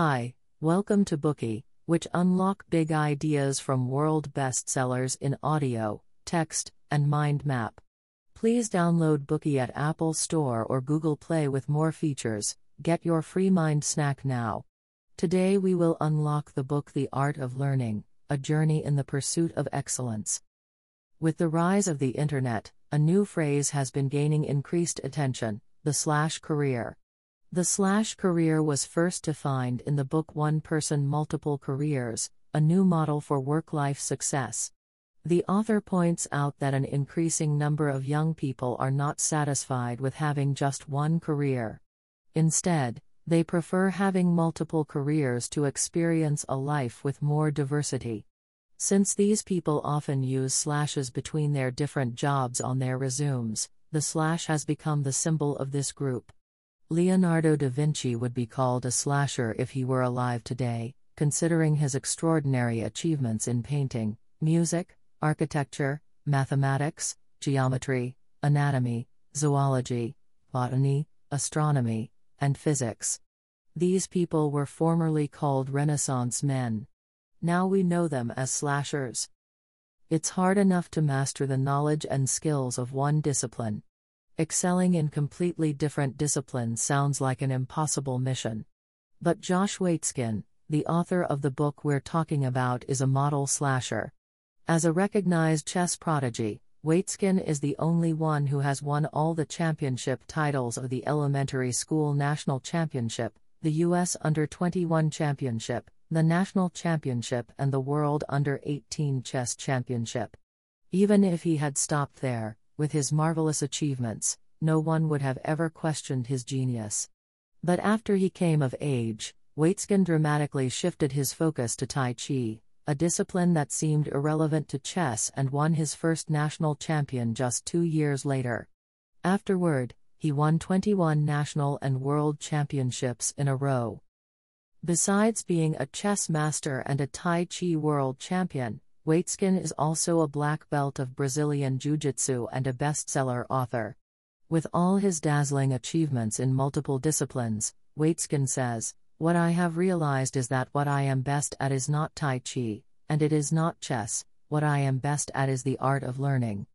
Hi, welcome to Bookey, which unlock big ideas from world bestsellers in audio, text, and mind map. Please download Bookey at Apple Store or Google Play with more features. Get your free mind snack now. Today we will unlock the book The Art of Learning A Journey in the Pursuit of Excellence. With the rise of the internet, a new phrase has been gaining increased attention the slash career. The slash career was first defined in the book One Person Multiple Careers, a new model for work life success. The author points out that an increasing number of young people are not satisfied with having just one career. Instead, they prefer having multiple careers to experience a life with more diversity. Since these people often use slashes between their different jobs on their resumes, the slash has become the symbol of this group. Leonardo da Vinci would be called a slasher if he were alive today, considering his extraordinary achievements in painting, music, architecture, mathematics, geometry, anatomy, zoology, botany, astronomy, and physics. These people were formerly called Renaissance men. Now we know them as slashers. It's hard enough to master the knowledge and skills of one discipline. Excelling in completely different disciplines sounds like an impossible mission. But Josh Waitzkin, the author of the book we're talking about, is a model slasher. As a recognized chess prodigy, Waitzkin is the only one who has won all the championship titles of the Elementary School National Championship, the U.S. Under 21 Championship, the National Championship, and the World Under 18 Chess Championship. Even if he had stopped there, with his marvelous achievements, no one would have ever questioned his genius. But after he came of age, Waitzkin dramatically shifted his focus to Tai Chi, a discipline that seemed irrelevant to chess and won his first national champion just two years later. Afterward, he won 21 national and world championships in a row. Besides being a chess master and a Tai Chi world champion, Waitzkin is also a black belt of Brazilian Jiu Jitsu and a bestseller author. With all his dazzling achievements in multiple disciplines, Waitzkin says, What I have realized is that what I am best at is not Tai Chi, and it is not chess, what I am best at is the art of learning.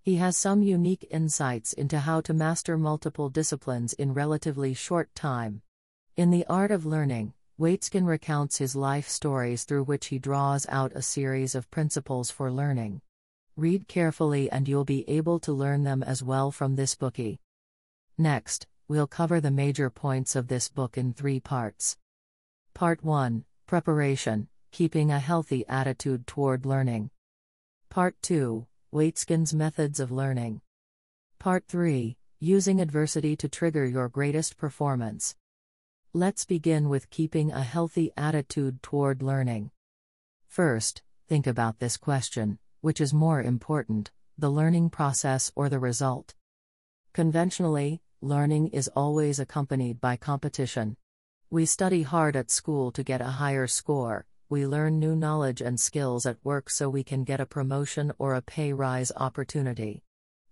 He has some unique insights into how to master multiple disciplines in relatively short time. In the art of learning, Waitzkin recounts his life stories through which he draws out a series of principles for learning. Read carefully and you'll be able to learn them as well from this Bookey. Next, we'll cover the major points of this book in three parts. Part 1 Preparation Keeping a Healthy Attitude Toward Learning. Part 2 Waitzkin's Methods of Learning. Part 3 Using Adversity to Trigger Your Greatest Performance. Let's begin with keeping a healthy attitude toward learning. First, think about this question which is more important, the learning process or the result? Conventionally, learning is always accompanied by competition. We study hard at school to get a higher score, we learn new knowledge and skills at work so we can get a promotion or a pay rise opportunity.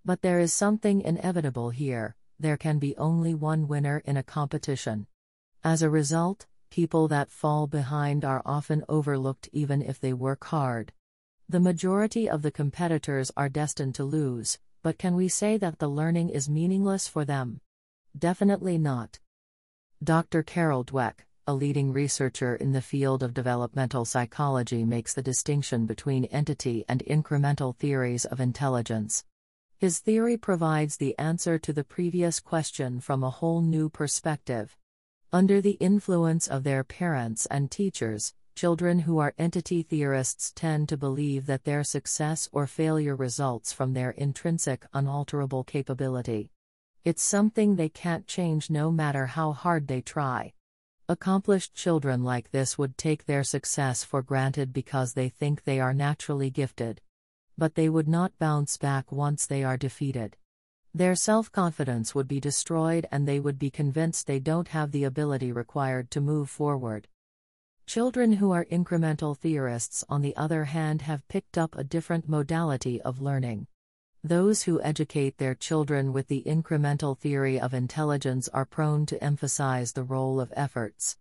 But there is something inevitable here there can be only one winner in a competition. As a result, people that fall behind are often overlooked even if they work hard. The majority of the competitors are destined to lose, but can we say that the learning is meaningless for them? Definitely not. Dr. Carol Dweck, a leading researcher in the field of developmental psychology, makes the distinction between entity and incremental theories of intelligence. His theory provides the answer to the previous question from a whole new perspective. Under the influence of their parents and teachers, children who are entity theorists tend to believe that their success or failure results from their intrinsic, unalterable capability. It's something they can't change no matter how hard they try. Accomplished children like this would take their success for granted because they think they are naturally gifted. But they would not bounce back once they are defeated. Their self confidence would be destroyed and they would be convinced they don't have the ability required to move forward. Children who are incremental theorists, on the other hand, have picked up a different modality of learning. Those who educate their children with the incremental theory of intelligence are prone to emphasize the role of efforts.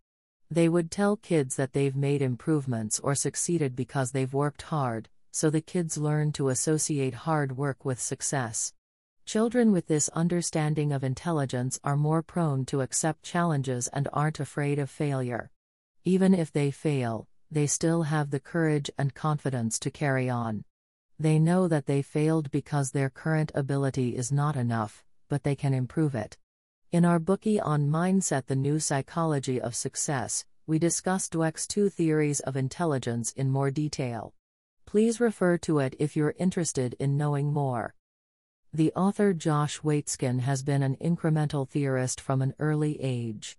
They would tell kids that they've made improvements or succeeded because they've worked hard, so the kids learn to associate hard work with success. Children with this understanding of intelligence are more prone to accept challenges and aren't afraid of failure. Even if they fail, they still have the courage and confidence to carry on. They know that they failed because their current ability is not enough, but they can improve it. In our Bookey on Mindset The New Psychology of Success, we discuss Dweck's two theories of intelligence in more detail. Please refer to it if you're interested in knowing more. The author Josh Waitzkin has been an incremental theorist from an early age.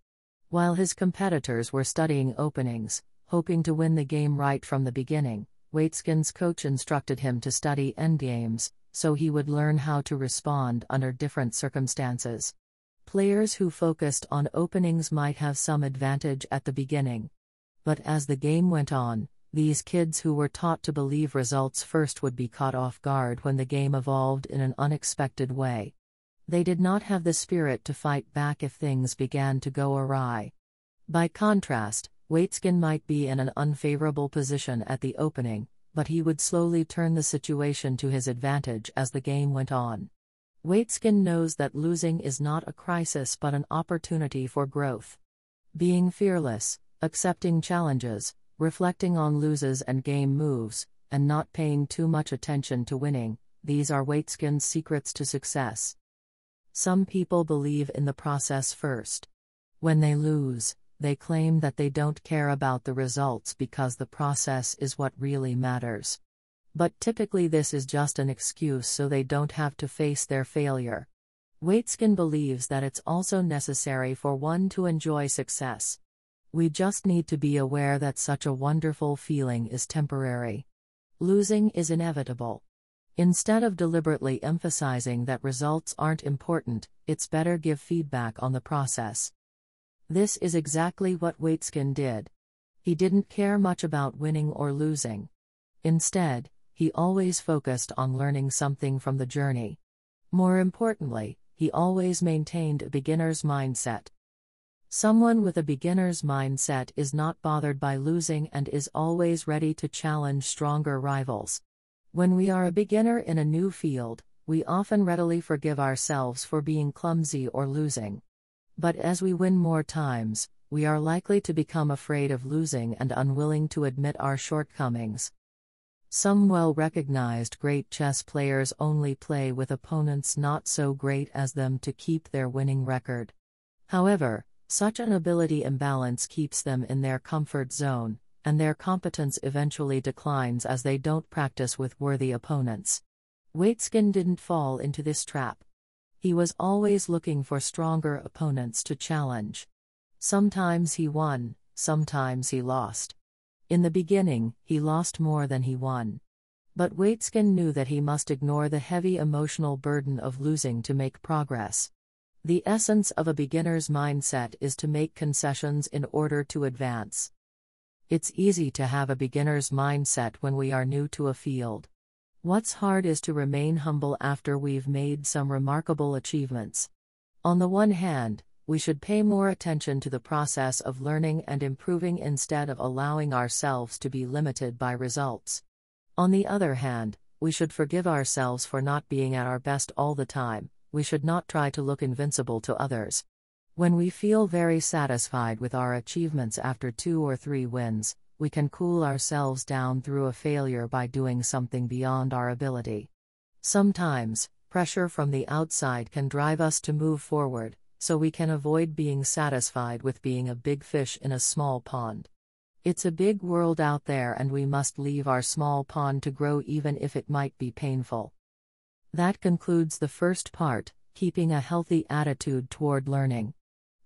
While his competitors were studying openings, hoping to win the game right from the beginning, Waitzkin's coach instructed him to study endgames, so he would learn how to respond under different circumstances. Players who focused on openings might have some advantage at the beginning. But as the game went on, these kids who were taught to believe results first would be caught off guard when the game evolved in an unexpected way. They did not have the spirit to fight back if things began to go awry. By contrast, Waitzkin might be in an unfavorable position at the opening, but he would slowly turn the situation to his advantage as the game went on. Waitzkin knows that losing is not a crisis but an opportunity for growth. Being fearless, accepting challenges, reflecting on loses and game moves, and not paying too much attention to winning, these are Waitzkin's secrets to success. Some people believe in the process first. When they lose, they claim that they don't care about the results because the process is what really matters. But typically, this is just an excuse so they don't have to face their failure. Waitzkin believes that it's also necessary for one to enjoy success. We just need to be aware that such a wonderful feeling is temporary. Losing is inevitable. Instead of deliberately emphasizing that results aren't important, it's better give feedback on the process. This is exactly what Waitzkin did. He didn't care much about winning or losing. Instead, he always focused on learning something from the journey. More importantly, he always maintained a beginner's mindset. Someone with a beginner's mindset is not bothered by losing and is always ready to challenge stronger rivals. When we are a beginner in a new field, we often readily forgive ourselves for being clumsy or losing. But as we win more times, we are likely to become afraid of losing and unwilling to admit our shortcomings. Some well recognized great chess players only play with opponents not so great as them to keep their winning record. However, such an ability imbalance keeps them in their comfort zone, and their competence eventually declines as they don't practice with worthy opponents. Waitzkin didn't fall into this trap. He was always looking for stronger opponents to challenge. Sometimes he won, sometimes he lost. In the beginning, he lost more than he won. But Waitzkin knew that he must ignore the heavy emotional burden of losing to make progress. The essence of a beginner's mindset is to make concessions in order to advance. It's easy to have a beginner's mindset when we are new to a field. What's hard is to remain humble after we've made some remarkable achievements. On the one hand, we should pay more attention to the process of learning and improving instead of allowing ourselves to be limited by results. On the other hand, we should forgive ourselves for not being at our best all the time, we should not try to look invincible to others. When we feel very satisfied with our achievements after two or three wins, we can cool ourselves down through a failure by doing something beyond our ability. Sometimes, pressure from the outside can drive us to move forward, so we can avoid being satisfied with being a big fish in a small pond. It's a big world out there, and we must leave our small pond to grow even if it might be painful. That concludes the first part keeping a healthy attitude toward learning.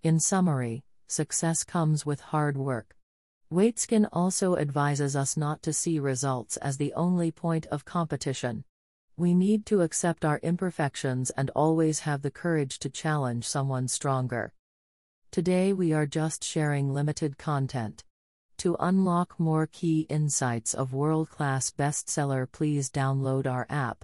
In summary, success comes with hard work. Waitzkin also advises us not to see results as the only point of competition. We need to accept our imperfections and always have the courage to challenge someone stronger. Today we are just sharing limited content. To unlock more key insights of world class bestseller, please download our app.